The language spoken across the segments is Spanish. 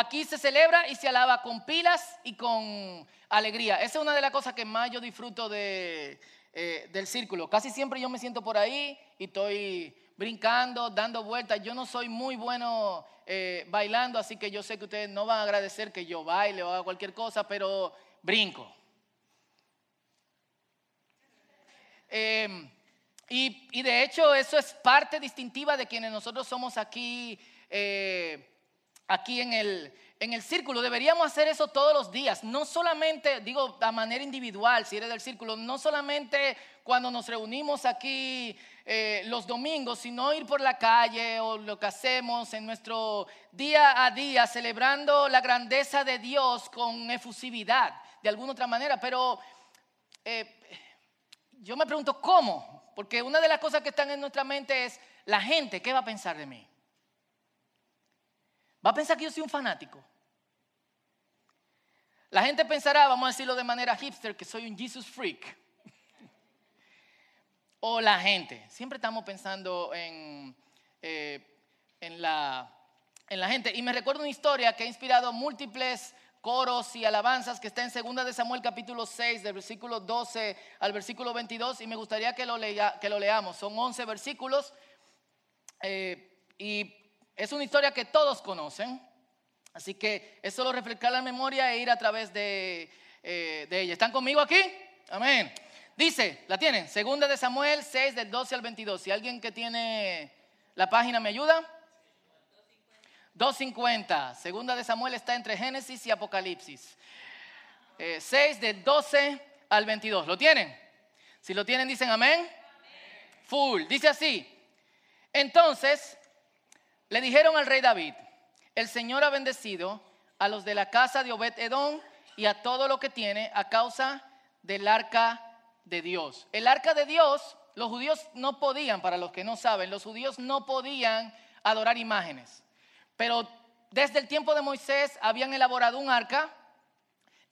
aquí se celebra y se alaba con pilas y con alegría. Esa es una de las cosas que más yo disfruto de, eh, del círculo. Casi siempre yo me siento por ahí y estoy brincando, dando vueltas. Yo no soy muy bueno eh, bailando, así que yo sé que ustedes no van a agradecer que yo baile o haga cualquier cosa, pero brinco. Em, y, de hecho eso es parte distintiva de quienes nosotros somos aquí, eh, aquí en el, en el círculo. Deberíamos hacer eso todos los días, no solamente, digo, a manera individual, si eres del círculo, no solamente cuando nos reunimos aquí eh, los domingos, sino ir por la calle o lo que hacemos en nuestro día a día, celebrando la grandeza de Dios con efusividad, de alguna otra manera. Pero eh, yo me pregunto, ¿cómo? Porque una de las cosas que están en nuestra mente es, la gente, ¿qué va a pensar de mí? Va a pensar que yo soy un fanático. La gente pensará, vamos a decirlo de manera hipster, que soy un Jesus freak. o la gente. Siempre estamos pensando en, eh, en, la, en la gente. Y me recuerdo una historia que ha inspirado múltiples coros y alabanzas que está en 2 de Samuel capítulo 6, del versículo 12 al versículo 22, y me gustaría que lo, lea, que lo leamos. Son 11 versículos, eh, y es una historia que todos conocen. Así que es solo reflejar la memoria e ir a través de, eh, ella. ¿Están conmigo aquí? Amén. Dice, ¿la tienen? Segunda de Samuel 6 del 12 al 22. Si alguien que tiene la página me ayuda. 250. Segunda de Samuel está entre Génesis y Apocalipsis. 6 eh, del 12 al 22. ¿Lo tienen? Si lo tienen, dicen amén. Full. Dice así. Entonces le dijeron al rey David el Señor ha bendecido a los de la casa de Obed Edom y a todo lo que tiene a causa del arca de Dios. El arca de Dios, los judíos no podían, para los que no saben, los judíos no podían adorar imágenes. Pero desde el tiempo de Moisés habían elaborado un arca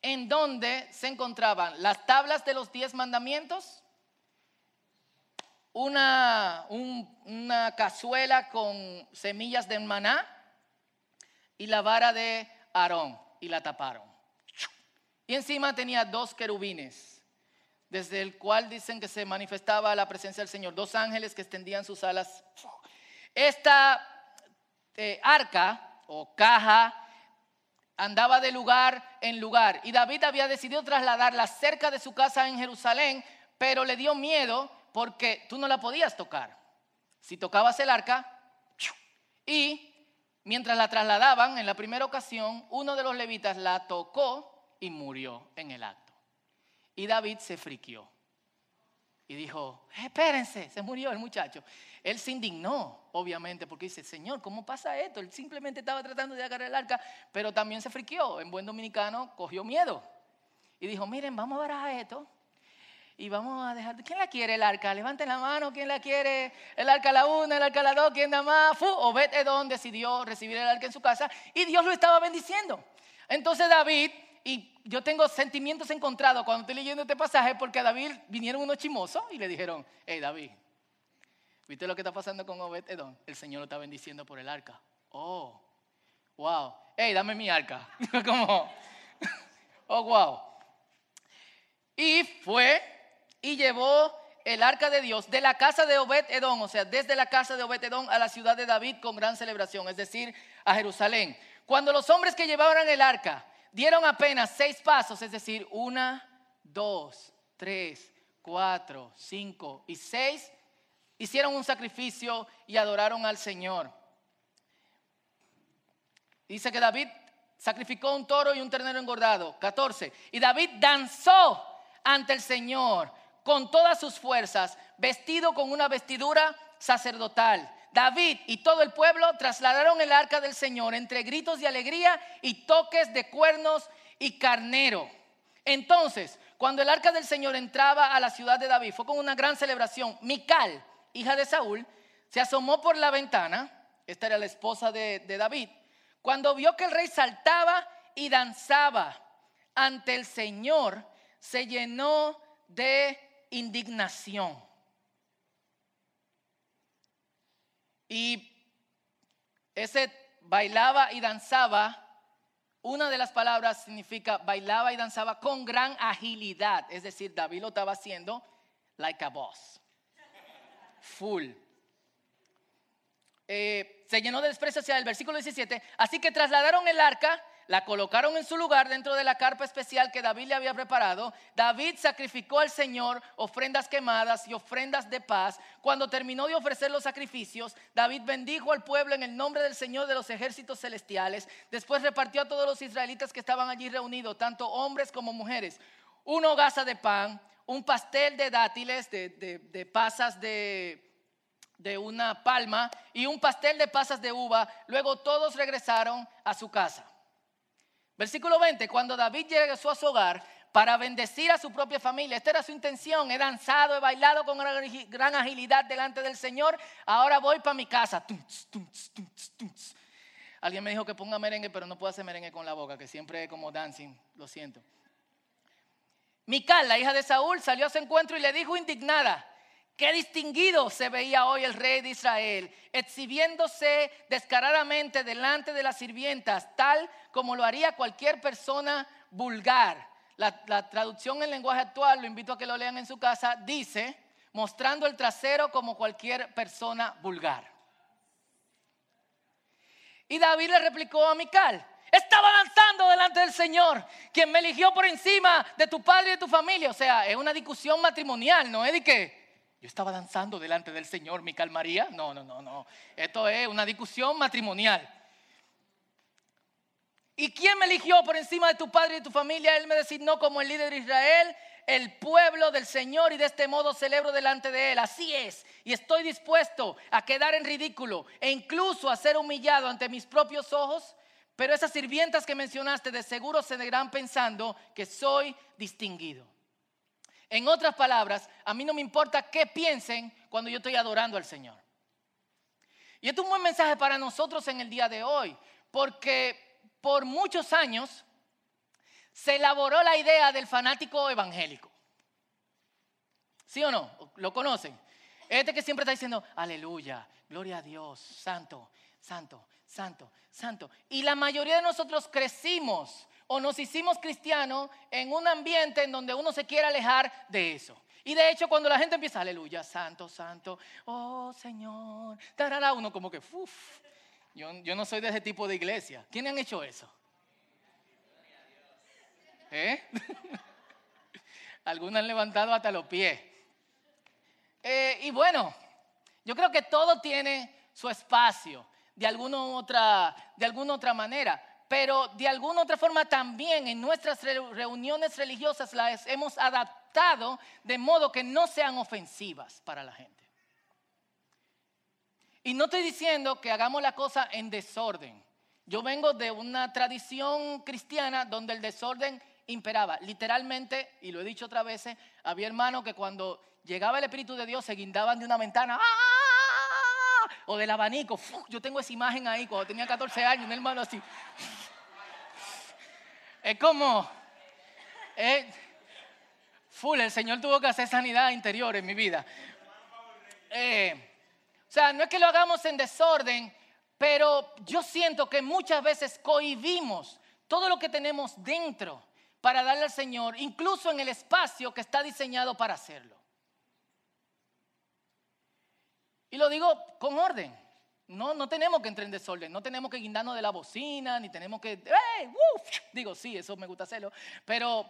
en donde se encontraban las tablas de los diez mandamientos, una, una cazuela con semillas de maná, y la vara de Aarón y la taparon. Y encima tenía dos querubines, desde el cual dicen que se manifestaba la presencia del Señor, dos ángeles que extendían sus alas. Esta eh, arca o caja andaba de lugar en lugar y David había decidido trasladarla cerca de su casa en Jerusalén, pero le dio miedo porque tú no la podías tocar. Si tocabas el arca y Mientras la trasladaban, en la primera ocasión, uno de los levitas la tocó y murió en el acto. Y David se friquió y dijo, espérense, se murió el muchacho. Él se indignó, obviamente, porque dice, Señor, ¿cómo pasa esto? Él simplemente estaba tratando de agarrar el arca, pero también se friquió. En buen dominicano, cogió miedo. Y dijo, miren, vamos a barajar esto y vamos a dejar. ¿Quién la quiere el arca? Levanten la mano. ¿Quién la quiere? El arca la una, el arca la dos. ¿Quién da más? Fu, Obed Edom decidió recibir el arca en su casa y Dios lo estaba bendiciendo. Entonces David, y yo tengo sentimientos encontrados cuando estoy leyendo este pasaje porque a David vinieron unos chimosos y le dijeron: Hey David, ¿viste lo que está pasando con Obed Edom? El Señor lo está bendiciendo por el arca. Oh, wow. Hey, dame mi arca. Como, oh, wow. Y fue y llevó el arca de Dios de la casa de Obed Edom, o sea, desde la casa de Obed Edom a la ciudad de David con gran celebración, es decir, a Jerusalén. Cuando los hombres que llevaban el arca dieron apenas seis pasos, es decir, una, dos, tres, cuatro, cinco y seis, hicieron un sacrificio y adoraron al Señor. Dice que David sacrificó un toro y un ternero engordado. 14. Y David danzó ante el Señor con todas sus fuerzas, vestido con una vestidura sacerdotal. David y todo el pueblo trasladaron el arca del Señor entre gritos de alegría y toques de cuernos y carnero. Entonces, cuando el arca del Señor entraba a la ciudad de David, fue con una gran celebración. Mical, hija de Saúl, se asomó por la ventana, esta era la esposa de, de David, cuando vio que el rey saltaba y danzaba ante el Señor, se llenó de indignación. Y ese bailaba y danzaba Una de las palabras significa bailaba y danzaba con gran agilidad. Es decir, David lo estaba haciendo like a boss. Full. Eh, se llenó de desprecio hacia el versículo 17. Así que trasladaron el arca la colocaron en su lugar dentro de la carpa especial que David le había preparado. David sacrificó al Señor ofrendas quemadas y ofrendas de paz. Cuando terminó de ofrecer los sacrificios, David bendijo al pueblo en el nombre del Señor de los ejércitos celestiales. Después repartió a todos los israelitas que estaban allí reunidos, tanto hombres como mujeres, una hogaza de pan, un pastel de dátiles, de, pasas de de una palma y un pastel de pasas de uva. Luego todos regresaron a su casa. Versículo 20, cuando David llegó a su hogar para bendecir a su propia familia, esta era su intención, he danzado, he bailado con gran agilidad delante del Señor, ahora voy para mi casa. Alguien me dijo que ponga merengue, pero no puedo hacer merengue con la boca, que siempre es como dancing, lo siento. Mical, la hija de Saúl, salió a su encuentro y le dijo indignada, Qué distinguido se veía hoy el rey de Israel, exhibiéndose descaradamente delante de las sirvientas, tal como lo haría cualquier persona vulgar. La, traducción en lenguaje actual, lo invito a que lo lean en su casa, dice, mostrando el trasero como cualquier persona vulgar. Y David le replicó a Mical, estaba danzando delante del Señor, quien me eligió por encima de tu padre y de tu familia. O sea, es una discusión matrimonial, ¿no es? Yo estaba danzando delante del Señor, ¿me calmaría? No, no, no, no. Esto es una discusión matrimonial. ¿Y quién me eligió por encima de tu padre y de tu familia? Él me designó como el líder de Israel, el pueblo del Señor, y de este modo celebro delante de Él. Así es. Y estoy dispuesto a quedar en ridículo e incluso a ser humillado ante mis propios ojos. Pero esas sirvientas que mencionaste de seguro se seguirán pensando que soy distinguido. En otras palabras, a mí no me importa qué piensen cuando yo estoy adorando al Señor. Y esto es un buen mensaje para nosotros en el día de hoy, porque por muchos años se elaboró la idea del fanático evangélico. ¿Sí o no? ¿Lo conocen? Este que siempre está diciendo, aleluya, gloria a Dios, santo, santo, santo, santo. Y la mayoría de nosotros crecimos o nos hicimos cristianos en un ambiente en donde uno se quiere alejar de eso. Y de hecho, cuando la gente empieza, aleluya, santo, santo, oh Señor, tarará, uno como que, uff, yo, yo no soy de ese tipo de iglesia. ¿Quiénes han hecho eso? ¿Eh? Algunos han levantado hasta los pies. Eh, y bueno, yo creo que todo tiene su espacio de alguna otra, de alguna otra manera pero de alguna otra forma también en nuestras reuniones religiosas las hemos adaptado de modo que no sean ofensivas para la gente. Y no estoy diciendo que hagamos la cosa en desorden. Yo vengo de una tradición cristiana donde el desorden imperaba. Literalmente, y lo he dicho otras veces, había hermanos que cuando llegaba el Espíritu de Dios se guindaban de una ventana ¡ah! O del abanico. Yo tengo esa imagen ahí cuando tenía 14 años, un hermano así. Es como, full, el Señor tuvo que hacer sanidad interior en mi vida. Eh, o sea, no es que lo hagamos en desorden, pero yo siento que muchas veces cohibimos todo lo que tenemos dentro para darle al Señor, incluso en el espacio que está diseñado para hacerlo. Y lo digo con orden. No, no tenemos que entrar en desorden, no tenemos que guindarnos de la bocina, ni tenemos que, digo, sí, eso me gusta hacerlo, pero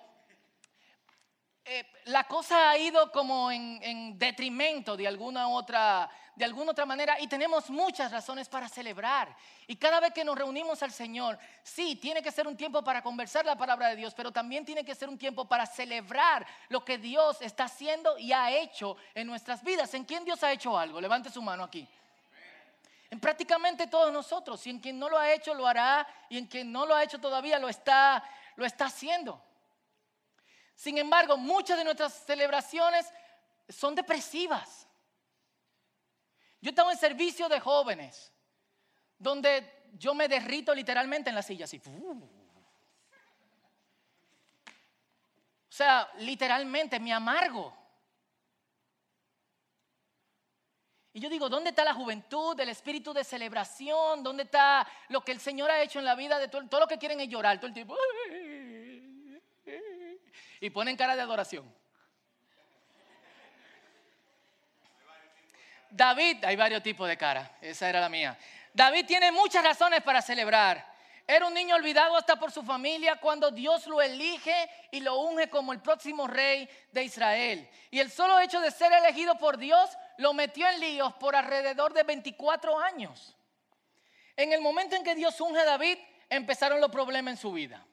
eh, la cosa ha ido como en, detrimento de alguna, otra, de alguna otra manera y tenemos muchas razones para celebrar. Y cada vez que nos reunimos al Señor, sí, tiene que ser un tiempo para conversar la palabra de Dios, pero también tiene que ser un tiempo para celebrar lo que Dios está haciendo y ha hecho en nuestras vidas. ¿En quién Dios ha hecho algo? Levante su mano aquí. En prácticamente todos nosotros. Y en quien no lo ha hecho, lo hará. Y en quien no lo ha hecho todavía, lo está, lo está haciendo. Sin embargo, muchas de nuestras celebraciones son depresivas. Yo estaba en servicio de jóvenes, donde yo me derrito literalmente en la silla, así. O sea, literalmente me amargo. Y yo digo, ¿dónde está la juventud, el espíritu de celebración? ¿Dónde está lo que el Señor ha hecho en la vida de todo? Todo lo que quieren es llorar todo el tiempo. Y ponen cara de adoración. David, hay varios tipos de cara, esa era la mía. David tiene muchas razones para celebrar. Era un niño olvidado hasta por su familia cuando Dios lo elige y lo unge como el próximo rey de Israel. Y el solo hecho de ser elegido por Dios lo metió en líos por alrededor de 24 años. En el momento en que Dios unge a David, empezaron los problemas en su vida.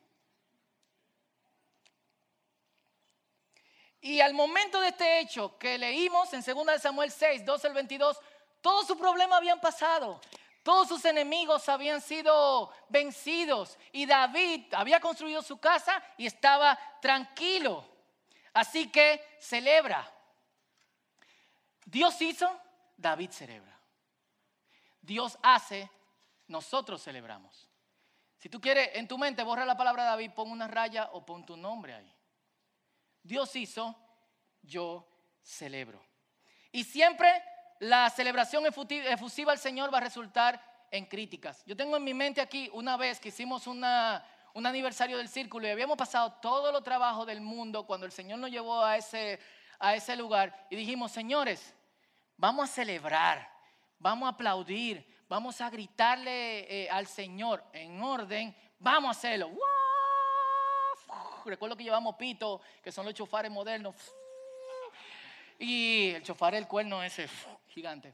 Y al momento de este hecho que leímos en 2 Samuel 6, 12 al 22, todos sus problemas habían pasado. Todos sus enemigos habían sido vencidos y David había construido su casa y estaba tranquilo. Así que celebra. Dios hizo, David celebra. Dios hace, nosotros celebramos. Si tú quieres en tu mente borra la palabra David, pon una raya o pon tu nombre ahí. Dios hizo, yo celebro. Y siempre la celebración efusiva al Señor va a resultar en críticas. Yo tengo en mi mente aquí una vez que hicimos un aniversario del círculo y habíamos pasado todo lo trabajo del mundo cuando el Señor nos llevó a ese, lugar y dijimos, señores, vamos a celebrar, vamos a aplaudir, vamos a gritarle eh, al Señor en orden, vamos a hacerlo. Recuerdo que llevamos pito, que son los chofares modernos. Y el chofar el cuerno ese gigante.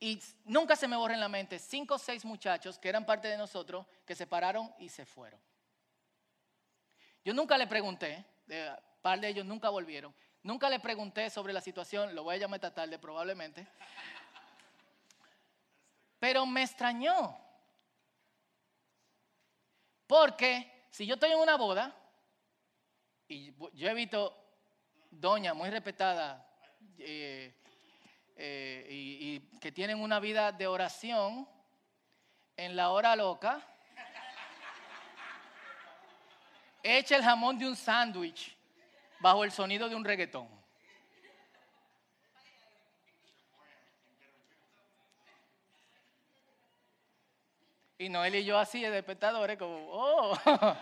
Y nunca se me borra en la mente cinco o seis muchachos que eran parte de nosotros que se pararon y se fueron. Yo nunca le pregunté, un par de ellos nunca volvieron. Nunca le pregunté sobre la situación, lo voy a llamar esta tarde probablemente. Pero me extrañó. Porque si yo estoy en una boda y yo he visto doña muy respetada eh, eh, y, y que tienen una vida de oración en la hora loca, echa el jamón de un sándwich bajo el sonido de un reggaetón. Y Noel y yo así de espectadores como, oh,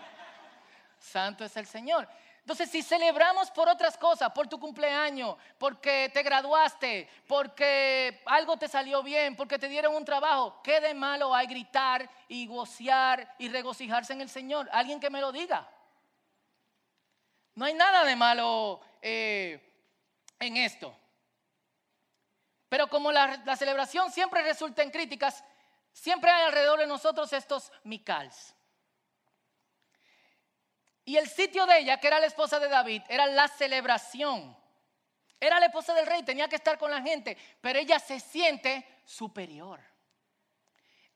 santo es el Señor. Entonces, si celebramos por otras cosas, por tu cumpleaños, porque te graduaste, porque algo te salió bien, porque te dieron un trabajo, ¿qué de malo hay gritar y gocear y regocijarse en el Señor? Alguien que me lo diga. No hay nada de malo eh, en esto. Pero como la, la celebración siempre resulta en críticas, Siempre hay alrededor de nosotros estos Micals. Y el sitio de ella, que era la esposa de David, era la celebración. Era la esposa del rey, tenía que estar con la gente, pero ella se siente superior.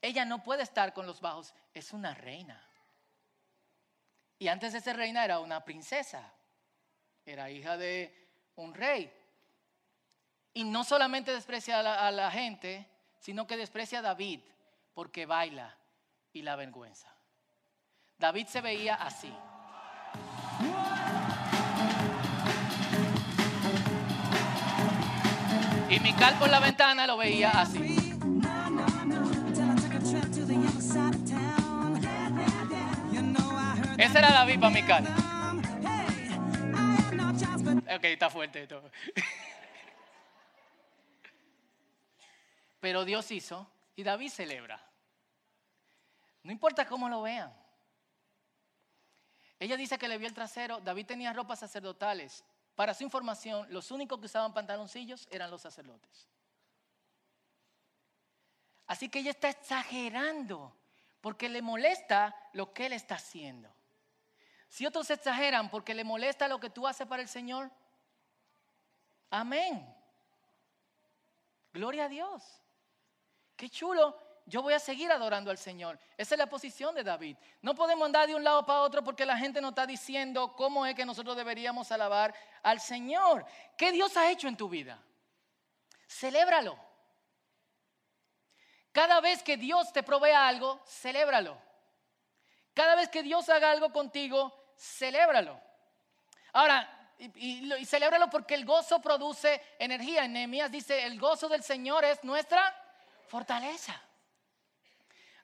Ella no puede estar con los bajos, es una reina. Y antes de ser reina era una princesa, era hija de un rey. Y no solamente desprecia a la, a la gente, sino que desprecia a David porque baila y la vergüenza. David se veía así. Y Mical por la ventana lo veía así. Ese era David para Mical. Ok, está fuerte todo. Pero Dios hizo y David celebra. No importa cómo lo vean. Ella dice que le vio el trasero. David tenía ropas sacerdotales. Para su información, los únicos que usaban pantaloncillos eran los sacerdotes. Así que ella está exagerando porque le molesta lo que él está haciendo. Si otros exageran porque le molesta lo que tú haces para el Señor, amén. Gloria a Dios. Qué chulo, yo voy a seguir adorando al Señor. Esa es la posición de David. No podemos andar de un lado para otro porque la gente nos está diciendo cómo es que nosotros deberíamos alabar al Señor. ¿Qué Dios ha hecho en tu vida? Celébralo. Cada vez que Dios te provea algo, celébralo. Cada vez que Dios haga algo contigo, celébralo. Ahora, y, celébralo porque el gozo produce energía. En Nehemías dice, el gozo del Señor es nuestra fortaleza.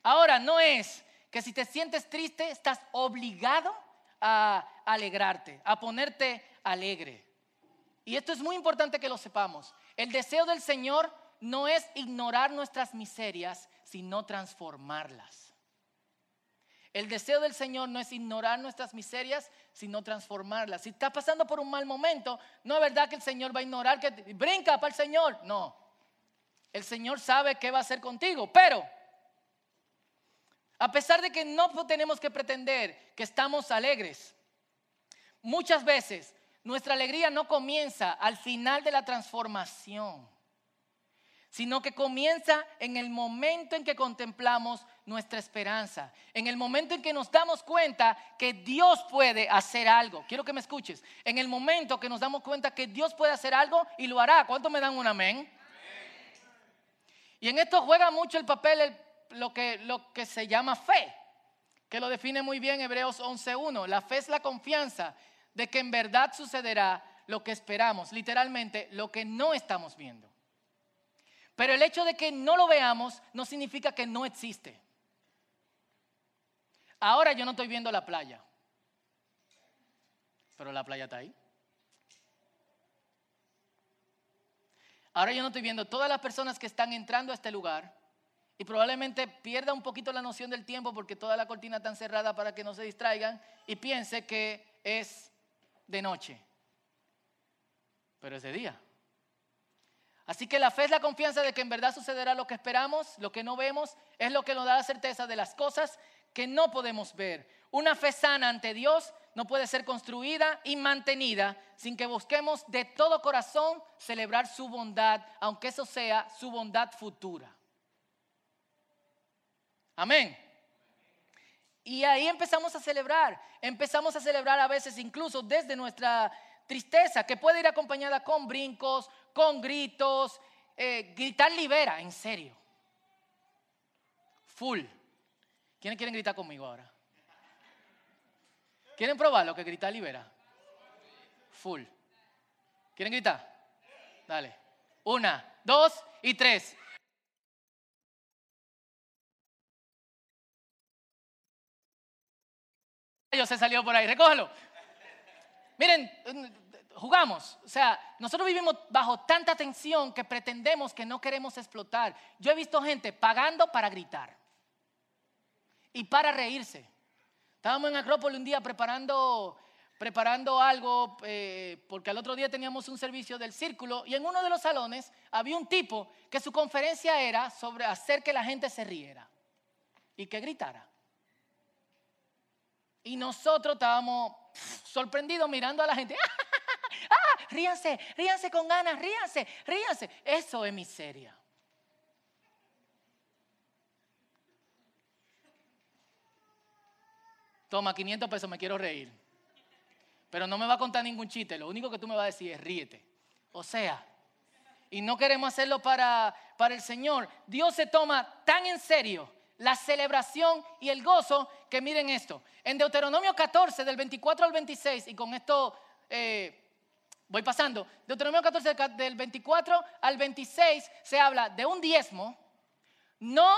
Ahora, no es que si te sientes triste, estás obligado a alegrarte, a ponerte alegre. Y esto es muy importante que lo sepamos. El deseo del Señor no es ignorar nuestras miserias, sino transformarlas. El deseo del Señor no es ignorar nuestras miserias, sino transformarlas. Si estás pasando por un mal momento, no es verdad que el Señor va a ignorar que brinca para el Señor. No. El Señor sabe qué va a hacer contigo, pero a pesar de que no tenemos que pretender que estamos alegres, muchas veces nuestra alegría no comienza al final de la transformación, sino que comienza en el momento en que contemplamos nuestra esperanza, en el momento en que nos damos cuenta que Dios puede hacer algo. Quiero que me escuches. En el momento que nos damos cuenta que Dios puede hacer algo y lo hará. ¿Cuánto me dan un amén? Y en esto juega mucho el papel el lo que, lo que se llama fe, que lo define muy bien Hebreos 11.1. La fe es la confianza de que en verdad sucederá lo que esperamos, literalmente lo que no estamos viendo. Pero el hecho de que no lo veamos no significa que no existe. Ahora yo no estoy viendo la playa, pero la playa está ahí. Ahora yo no estoy viendo todas las personas que están entrando a este lugar, y probablemente pierda un poquito la noción del tiempo porque toda la cortina está cerrada para que no se distraigan y piense que es de noche. Pero es de día. Así que la fe es la confianza de que en verdad sucederá lo que esperamos, lo que no vemos, es lo que nos da la certeza de las cosas que no podemos ver. Una fe sana ante Dios no puede ser construida y mantenida sin que busquemos de todo corazón celebrar su bondad, aunque eso sea su bondad futura. Amén. Y ahí empezamos a celebrar, empezamos a celebrar a veces incluso desde nuestra tristeza, que puede ir acompañada con brincos, con gritos, eh, gritar libera, en serio. Full. ¿Quiénes quieren gritar conmigo ahora? ¿Quieren probar lo que gritar libera? Full. ¿Quieren gritar? Dale. Una, dos y tres. se salió por ahí, recógelo. Miren, jugamos, o sea, nosotros vivimos bajo tanta tensión que pretendemos que no queremos explotar. Yo he visto gente pagando para gritar y para reírse. Estábamos en Acrópolis un día preparando, preparando algo, eh, porque al otro día teníamos un servicio del círculo y en uno de los salones había un tipo que su conferencia era sobre hacer que la gente se riera y que gritara. Y nosotros estábamos sorprendidos mirando a la gente. ¡Ah! Ríanse, ríanse con ganas, ríanse, ríanse. Eso es miseria. Toma 500 pesos, me quiero reír. Pero no me va a contar ningún chiste. Lo único que tú me vas a decir es ríete. O sea, y no queremos hacerlo para, para el Señor. Dios se toma tan en serio la celebración y el gozo, que miren esto. En Deuteronomio 14, del 24 al 26, y con esto eh, voy pasando, Deuteronomio 14, del 24 al 26, se habla de un diezmo, no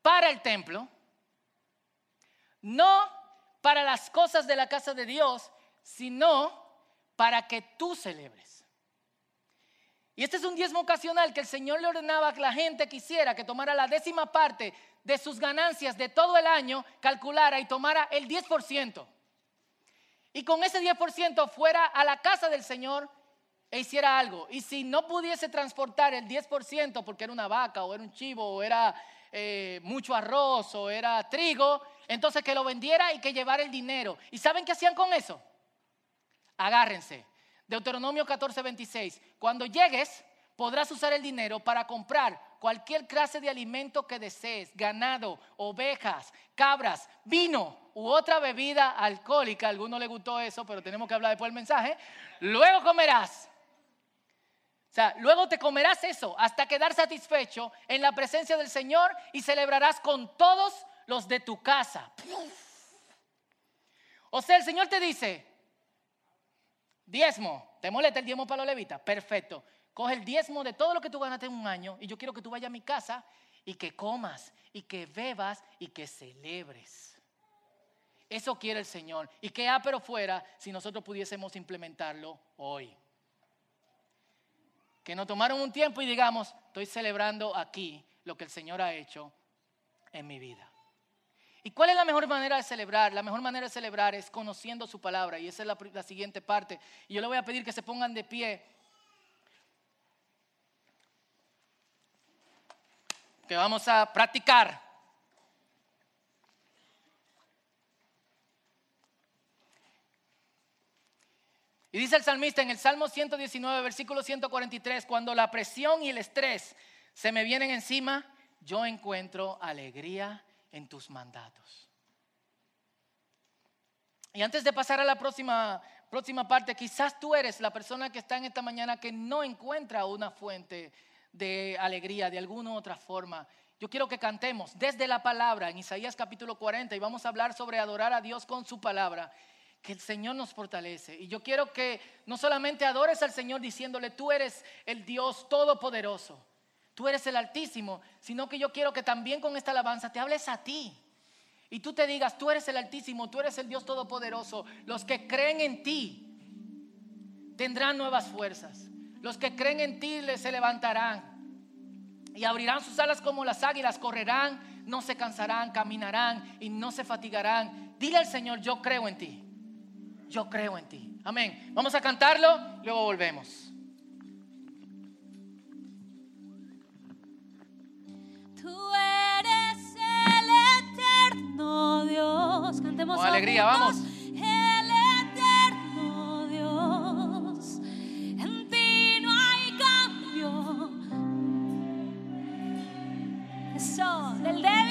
para el templo, no para las cosas de la casa de Dios, sino para que tú celebres. Y este es un diezmo ocasional que el Señor le ordenaba a que la gente quisiera que tomara la décima parte de sus ganancias de todo el año, calculara y tomara el 10%. Y con ese 10% fuera a la casa del Señor e hiciera algo. Y si no pudiese transportar el 10% porque era una vaca o era un chivo o era eh, mucho arroz o era trigo, entonces que lo vendiera y que llevara el dinero. ¿Y saben qué hacían con eso? Agárrense Deuteronomio 14, 26. Cuando llegues, podrás usar el dinero para comprar cualquier clase de alimento que desees, ganado, ovejas, cabras, vino u otra bebida alcohólica. A alguno le gustó eso, pero tenemos que hablar después del mensaje. Luego comerás. O sea, luego te comerás eso hasta quedar satisfecho en la presencia del Señor y celebrarás con todos los de tu casa. O sea, el Señor te dice, Diezmo. ¿Te molesta el diezmo para los levitas? Perfecto. Coge el diezmo de todo lo que tú ganaste en un año y yo quiero que tú vayas a mi casa y que comas y que bebas y que celebres. Eso quiere el Señor. Y que pero fuera si nosotros pudiésemos implementarlo hoy. Que nos tomaron un tiempo y digamos, estoy celebrando aquí lo que el Señor ha hecho en mi vida. ¿Y cuál es la mejor manera de celebrar? La mejor manera de celebrar es conociendo su palabra. Y esa es la, siguiente parte. Y yo le voy a pedir que se pongan de pie. Que vamos a practicar. Y dice el salmista en el Salmo 119, versículo 143, cuando la presión y el estrés se me vienen encima, yo encuentro alegría en tus mandatos. Y antes de pasar a la próxima, próxima parte, quizás tú eres la persona que está en esta mañana que no encuentra una fuente de alegría de alguna u otra forma. Yo quiero que cantemos desde la palabra en Isaías capítulo 40 y vamos a hablar sobre adorar a Dios con su palabra, que el Señor nos fortalece. Y yo quiero que no solamente adores al Señor diciéndole, tú eres el Dios todopoderoso, tú eres el Altísimo, sino que yo quiero que también con esta alabanza te hables a ti. Y tú te digas, tú eres el Altísimo, tú eres el Dios Todopoderoso. Los que creen en ti tendrán nuevas fuerzas. Los que creen en ti se levantarán y abrirán sus alas como las águilas, correrán, no se cansarán, caminarán y no se fatigarán. Dile al Señor, yo creo en ti. Yo creo en ti. Amén. Vamos a cantarlo, luego volvemos. Dios. Cantemos con alegría, vamos. El eterno Dios. En ti no hay cambio. Eso, del débil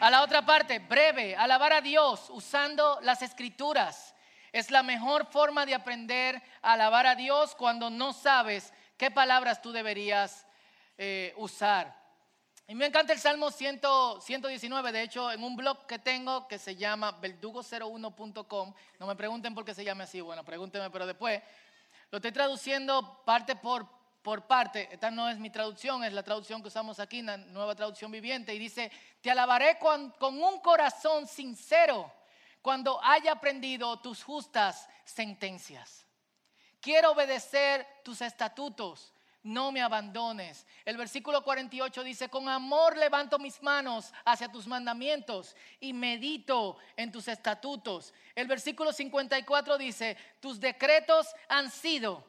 a la, otra parte, breve, alabar a Dios usando las escrituras. Es la mejor forma de aprender a alabar a Dios cuando no sabes qué palabras tú deberías eh, usar. Y me encanta el Salmo 100 119, de hecho, en un blog que tengo que se llama verdugo01.com, no me pregunten por qué se llama así, bueno, pregúntenme, pero después lo estoy traduciendo parte por, por parte. Esta no es mi traducción, es la traducción que usamos aquí, la nueva traducción viviente. Y dice, te alabaré con, con un corazón sincero cuando haya aprendido tus justas sentencias. Quiero obedecer tus estatutos, no me abandones. El versículo 48 dice, con amor levanto mis manos hacia tus mandamientos y medito en tus estatutos. El versículo 54 dice, tus decretos han sido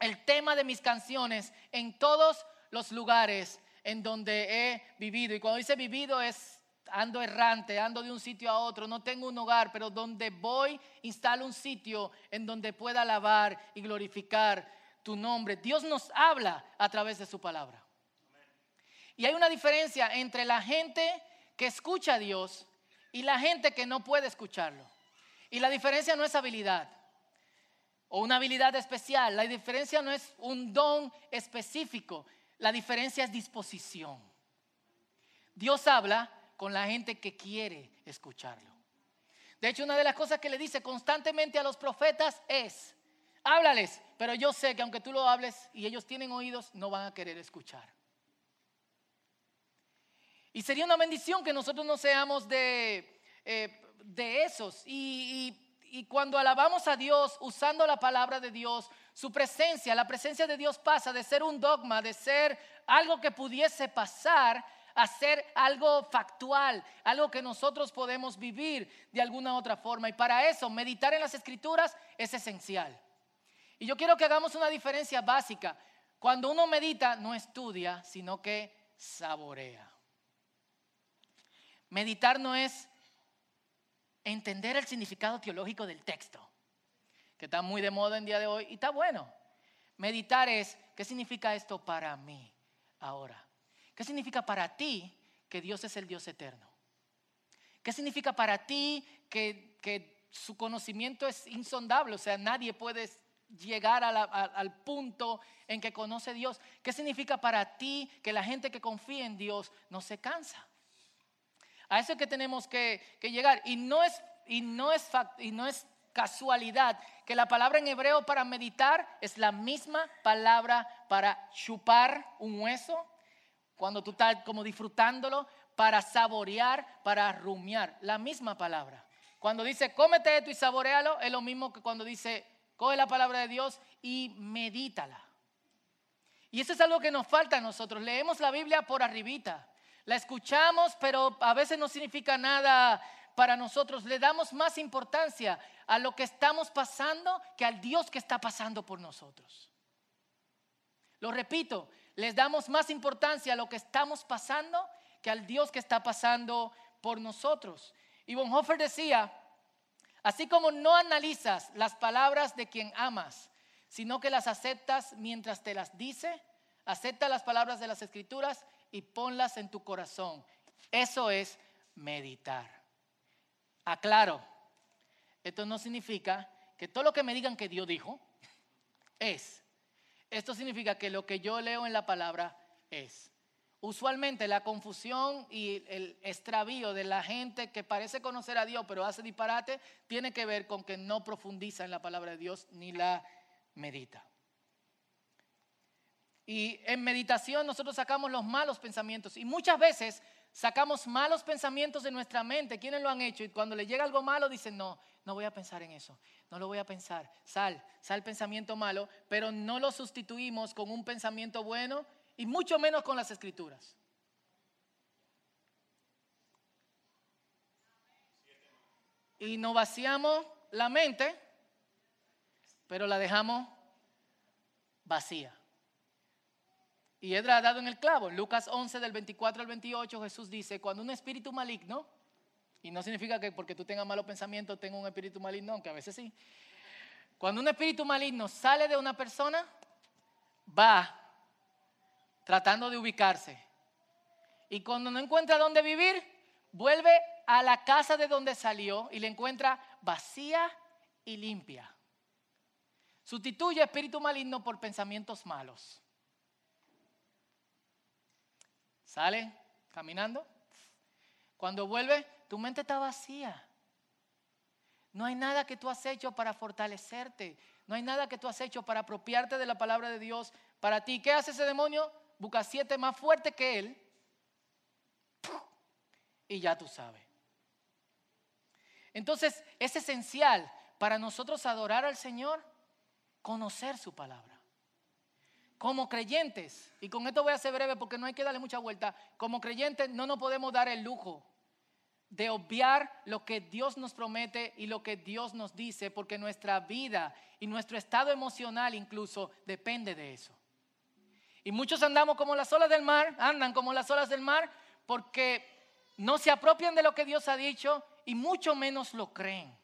el tema de mis canciones en todos los lugares en donde he vivido. Y cuando dice vivido es ando errante, ando de un sitio a otro, no tengo un hogar, pero donde voy instalo un sitio en donde pueda alabar y glorificar tu nombre. Dios nos habla a través de su palabra. Y hay una diferencia entre la gente que escucha a Dios y la gente que no puede escucharlo. Y la diferencia no es habilidad o una habilidad especial. La diferencia no es un don específico. La diferencia es disposición. Dios habla con la gente que quiere escucharlo. De hecho, una de las cosas que le dice constantemente a los profetas es, háblales, pero yo sé que aunque tú lo hables y ellos tienen oídos, no van a querer escuchar. Y sería una bendición que nosotros no seamos de, eh, esos. Y, y cuando alabamos a Dios usando la palabra de Dios, su presencia, la presencia de Dios pasa de ser un dogma, de ser algo que pudiese pasar, a ser algo factual, algo que nosotros podemos vivir de alguna otra forma. Y para eso, meditar en las escrituras es esencial. Y yo quiero que hagamos una diferencia básica. Cuando uno medita, no estudia, sino que saborea. Meditar no es entender el significado teológico del texto, que está muy de moda en día de hoy y está bueno. Meditar es, ¿qué significa esto para mí ahora? ¿Qué significa para ti que Dios es el Dios eterno? ¿Qué significa para ti que, que su conocimiento es insondable? O sea, nadie puede llegar al punto en que conoce a Dios. ¿Qué significa para ti que la gente que confía en Dios no se cansa? A eso es que tenemos que, llegar. Y no, es, y, no es y no es casualidad que la palabra en hebreo para meditar es la misma palabra para chupar un hueso, cuando tú estás como disfrutándolo, para saborear, para rumiar, la misma palabra. Cuando dice cómete esto y saborealo, es lo mismo que cuando dice coge la palabra de Dios y medítala. Y eso es algo que nos falta a nosotros. Leemos la Biblia por arribita. La escuchamos, pero a veces no significa nada para nosotros. Le damos más importancia a lo que estamos pasando que al Dios que está pasando por nosotros. Lo repito, les damos más importancia a lo que estamos pasando que al Dios que está pasando por nosotros. Y Bonhoeffer decía, así como no analizas las palabras de quien amas, sino que las aceptas mientras te las dice, acepta las palabras de las escrituras y ponlas en tu corazón. Eso es meditar. Aclaro, esto no significa que todo lo que me digan que Dios dijo es. Esto significa que lo que yo leo en la palabra es. Usualmente la confusión y el extravío de la gente que parece conocer a Dios pero hace disparate tiene que ver con que no profundiza en la palabra de Dios ni la medita. Y en meditación nosotros sacamos los malos pensamientos y muchas veces sacamos malos pensamientos de nuestra mente. ¿Quiénes lo han hecho? Y cuando le llega algo malo dicen, no, no voy a pensar en eso, no lo voy a pensar. Sal, sal pensamiento malo, pero no lo sustituimos con un pensamiento bueno y mucho menos con las escrituras. Y nos vaciamos la mente, pero la dejamos vacía. Y ha dado en el clavo. Lucas 11 del 24 al 28 Jesús dice, cuando un espíritu maligno, y no significa que porque tú tengas malos pensamientos tenga un espíritu maligno, aunque a veces sí. Cuando un espíritu maligno sale de una persona, va tratando de ubicarse. Y cuando no encuentra dónde vivir, vuelve a la casa de donde salió y le encuentra vacía y limpia. Sustituye espíritu maligno por pensamientos malos. Sale caminando. Cuando vuelve, tu mente está vacía. No hay nada que tú has hecho para fortalecerte. No hay nada que tú has hecho para apropiarte de la palabra de Dios para ti. ¿Qué hace ese demonio? Busca siete más fuerte que él. Y ya tú sabes. Entonces es esencial para nosotros adorar al Señor conocer su palabra como creyentes, y con esto voy a ser breve porque no hay que darle mucha vuelta, como creyentes no nos podemos dar el lujo de obviar lo que Dios nos promete y lo que Dios nos dice, porque nuestra vida y nuestro estado emocional incluso depende de eso. Y muchos andamos como las olas del mar, andan como las olas del mar porque no se apropian de lo que Dios ha dicho y mucho menos lo creen.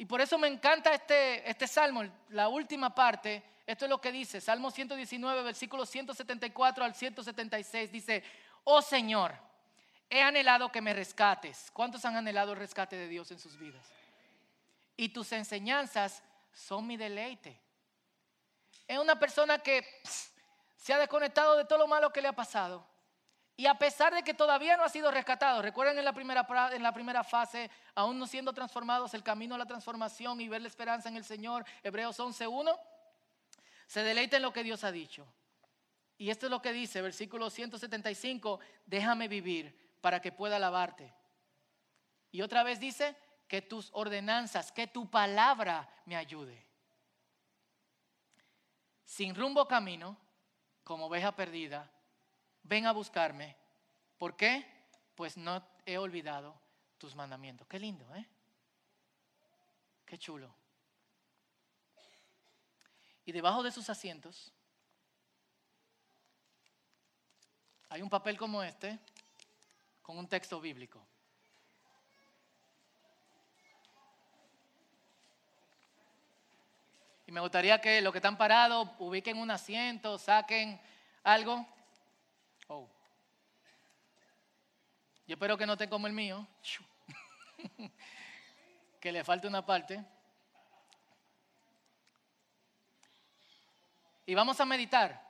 Y por eso me encanta este, este salmo, la última parte. Esto es lo que dice, Salmo 119, versículos 174 al 176. Dice, oh Señor, he anhelado que me rescates. ¿Cuántos han anhelado el rescate de Dios en sus vidas? Y tus enseñanzas son mi deleite. Es una persona que se ha desconectado de todo lo malo que le ha pasado y a pesar de que todavía no ha sido rescatado, recuerden en la primera, en la primera fase, aún no siendo transformados, el camino a la transformación y ver la esperanza en el Señor, Hebreos 11.1, se deleita en lo que Dios ha dicho. Y esto es lo que dice, versículo 175, déjame vivir para que pueda alabarte. Y otra vez dice, que tus ordenanzas, que tu palabra me ayude. Sin rumbo camino, como oveja perdida, ven a buscarme. ¿Por qué? Pues no he olvidado tus mandamientos. Qué lindo, ¿eh? Qué chulo. Y debajo de sus asientos hay un papel como este con un texto bíblico. Y me gustaría que los que están parados ubiquen un asiento, saquen algo. Oh. Yo espero que no te como el mío. que le falte una parte. Y vamos a meditar.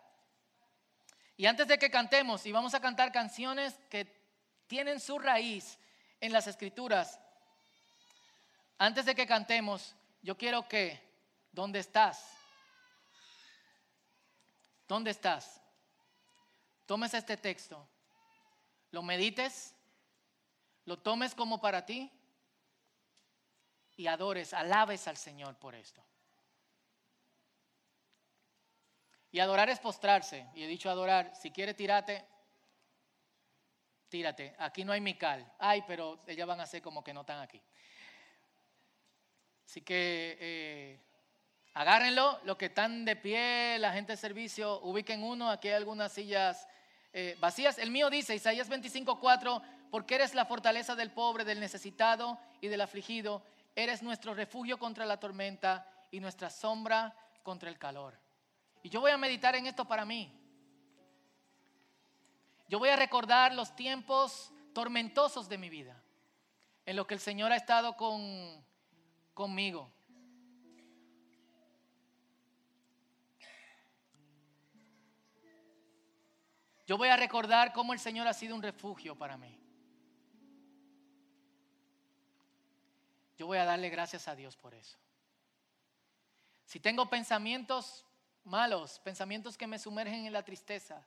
Y antes de que cantemos, y vamos a cantar canciones que tienen su raíz en las escrituras, antes de que cantemos, yo quiero que, ¿dónde estás? ¿Dónde estás? Tomes este texto, lo medites, lo tomes como para ti y adores, alabes al Señor por esto. Y adorar es postrarse. Y he dicho adorar, si quiere tirarte, tírate. Aquí no hay mical. Ay, pero ellas van a ser como que no están aquí. Así que eh, agárrenlo, los que están de pie, la gente de servicio, ubiquen uno. Aquí hay algunas sillas eh, vacías. El mío dice, Isaías 25:4, porque eres la fortaleza del pobre, del necesitado y del afligido. Eres nuestro refugio contra la tormenta y nuestra sombra contra el calor. Y yo voy a meditar en esto para mí. Yo voy a recordar los tiempos tormentosos de mi vida, en los que el Señor ha estado con, conmigo. Yo voy a recordar cómo el Señor ha sido un refugio para mí. Yo voy a darle gracias a Dios por eso. Si tengo pensamientos malos, pensamientos que me sumergen en la tristeza,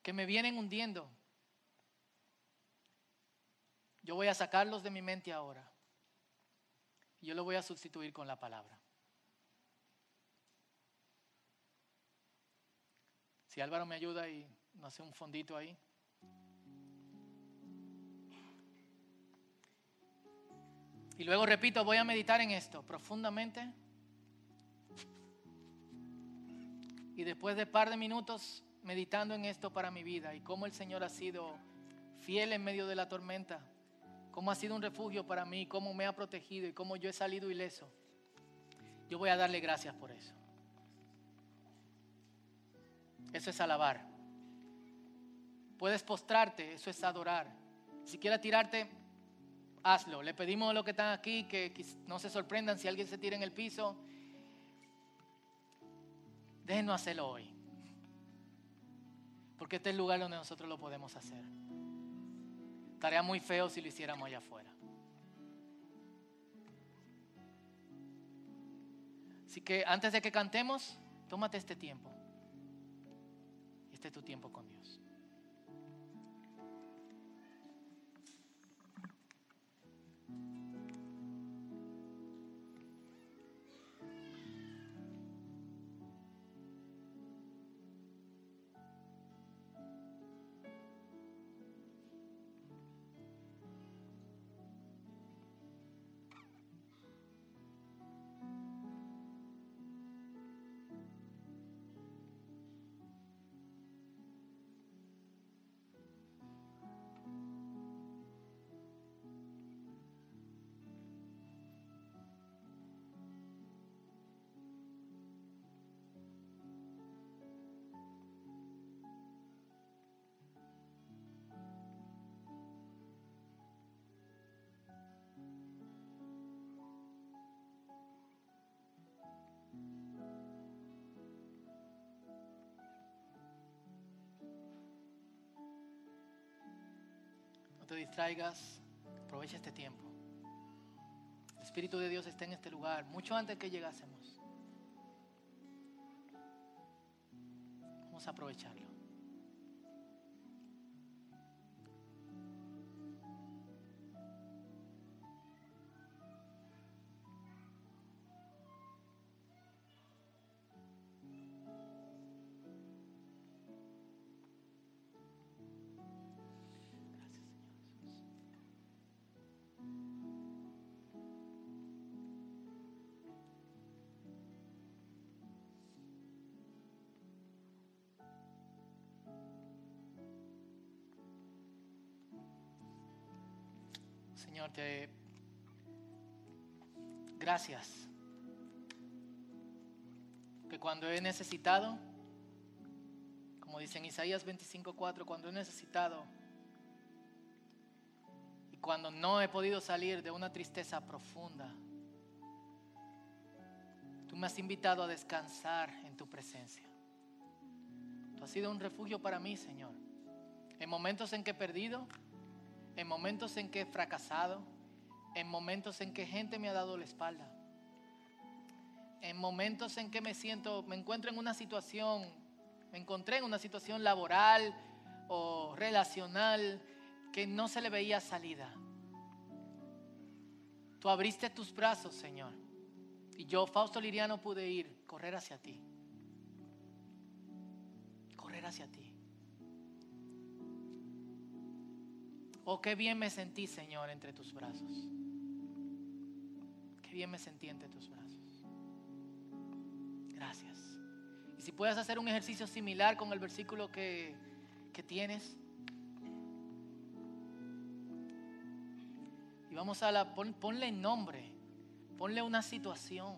que me vienen hundiendo. Yo voy a sacarlos de mi mente ahora. Yo lo voy a sustituir con la palabra. Si Álvaro me ayuda y no hace un fondito ahí. Y luego repito, voy a meditar en esto profundamente. Y después de par de minutos meditando en esto para mi vida y cómo el Señor ha sido fiel en medio de la tormenta, cómo ha sido un refugio para mí, cómo me ha protegido y cómo yo he salido ileso, yo voy a darle gracias por eso. Eso es alabar. Puedes postrarte, eso es adorar. Si quieres tirarte, hazlo. Le pedimos a los que están aquí que no se sorprendan si alguien se tira en el piso Déjenos hacerlo hoy. Porque este es el lugar donde nosotros lo podemos hacer. Estaría muy feo si lo hiciéramos allá afuera. Así que antes de que cantemos, tómate este tiempo. Este es tu tiempo con Dios. Te distraigas, aprovecha este tiempo. El Espíritu de Dios está en este lugar, mucho antes que llegásemos. Vamos a aprovecharlo. Señor, te gracias. Que cuando he necesitado, como dice en Isaías 25:4, cuando he necesitado y cuando no he podido salir de una tristeza profunda, tú me has invitado a descansar en tu presencia. Tú has sido un refugio para mí, Señor. En momentos en que he perdido, en momentos en que he fracasado, en momentos en que gente me ha dado la espalda, en momentos en que me siento, me encuentro en una situación, me encontré en una situación laboral o relacional que no se le veía salida. Tú abriste tus brazos, Señor. Y yo, Fausto Liriano, pude ir, correr hacia ti. Correr hacia ti. Oh, qué bien me sentí, Señor, entre tus brazos. Qué bien me sentí entre tus brazos. Gracias. Y si puedes hacer un ejercicio similar con el versículo que, que tienes. Y vamos a la, pon- ponle nombre, ponle una situación.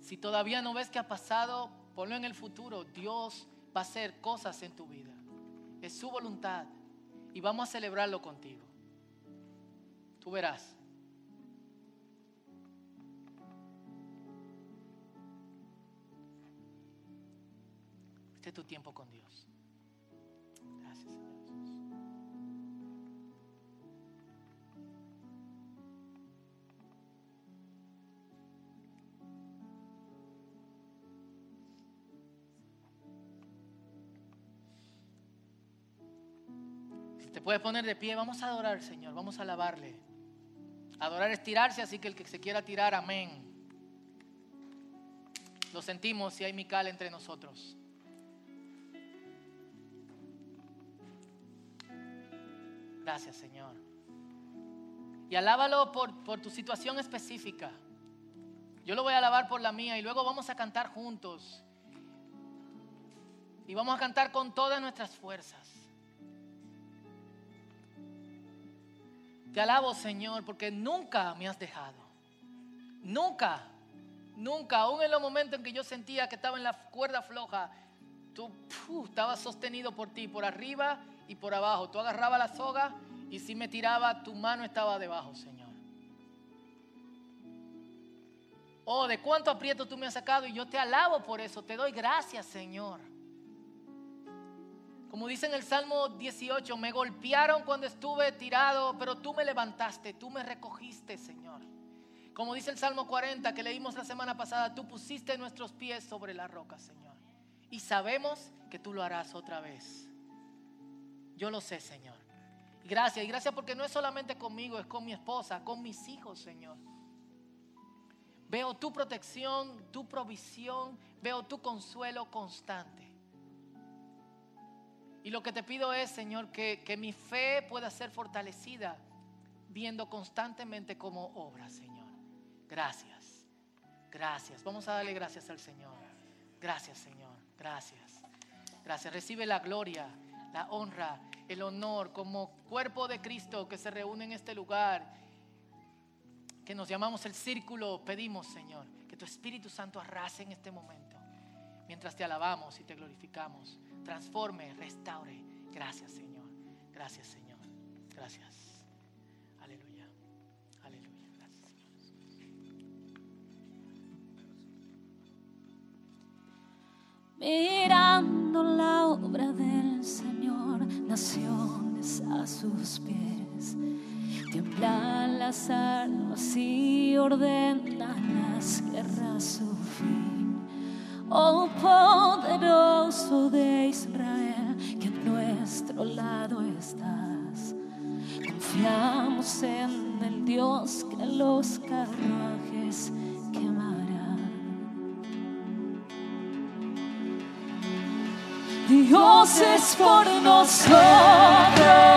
Si todavía no ves qué ha pasado, ponlo en el futuro. Dios va a hacer cosas en tu vida. Es su voluntad. Y vamos a celebrarlo contigo. Tú verás. Este es tu tiempo con Dios. Gracias, Señor puedes poner de pie, vamos a adorar, Señor. Vamos a alabarle. Adorar es tirarse, así que el que se quiera tirar, amén. Lo sentimos si hay mical entre nosotros. Gracias, Señor. Y alábalo por, por tu situación específica. Yo lo voy a alabar por la mía y luego vamos a cantar juntos. Y vamos a cantar con todas nuestras fuerzas. Te alabo, Señor, porque nunca me has dejado. Nunca, nunca, aún en los momentos en que yo sentía que estaba en la cuerda floja, tú estabas sostenido por ti, por arriba y por abajo. Tú agarrabas la soga y si me tiraba, tu mano estaba debajo, Señor. Oh, de cuánto aprieto tú me has sacado y yo te alabo por eso. Te doy gracias, Señor. Como dice en el Salmo 18, me golpearon cuando estuve tirado, pero tú me levantaste, tú me recogiste, Señor. Como dice el Salmo 40 que leímos la semana pasada, tú pusiste nuestros pies sobre la roca, Señor. Y sabemos que tú lo harás otra vez. Yo lo sé, Señor. Gracias, y gracias porque no es solamente conmigo, es con mi esposa, con mis hijos, Señor. Veo tu protección, tu provisión, veo tu consuelo constante. Y lo que te pido es, Señor, que, que mi fe pueda ser fortalecida viendo constantemente cómo obra, Señor. Gracias, gracias. Vamos a darle gracias al Señor. Gracias, Señor. Gracias. Gracias. Recibe la gloria, la honra, el honor como cuerpo de Cristo que se reúne en este lugar, que nos llamamos el círculo. Pedimos, Señor, que tu Espíritu Santo arrase en este momento, mientras te alabamos y te glorificamos. Transforme, restaure. Gracias, Señor. Gracias, Señor. Gracias. Aleluya. Aleluya. Gracias, Señor. Mirando la obra del Señor, naciones a sus pies. Tiemblan las armas y ordenan las guerras su fin. Oh poderoso de Israel, que a nuestro lado estás. Confiamos en el Dios que los carruajes quemará. Dios es por nosotros.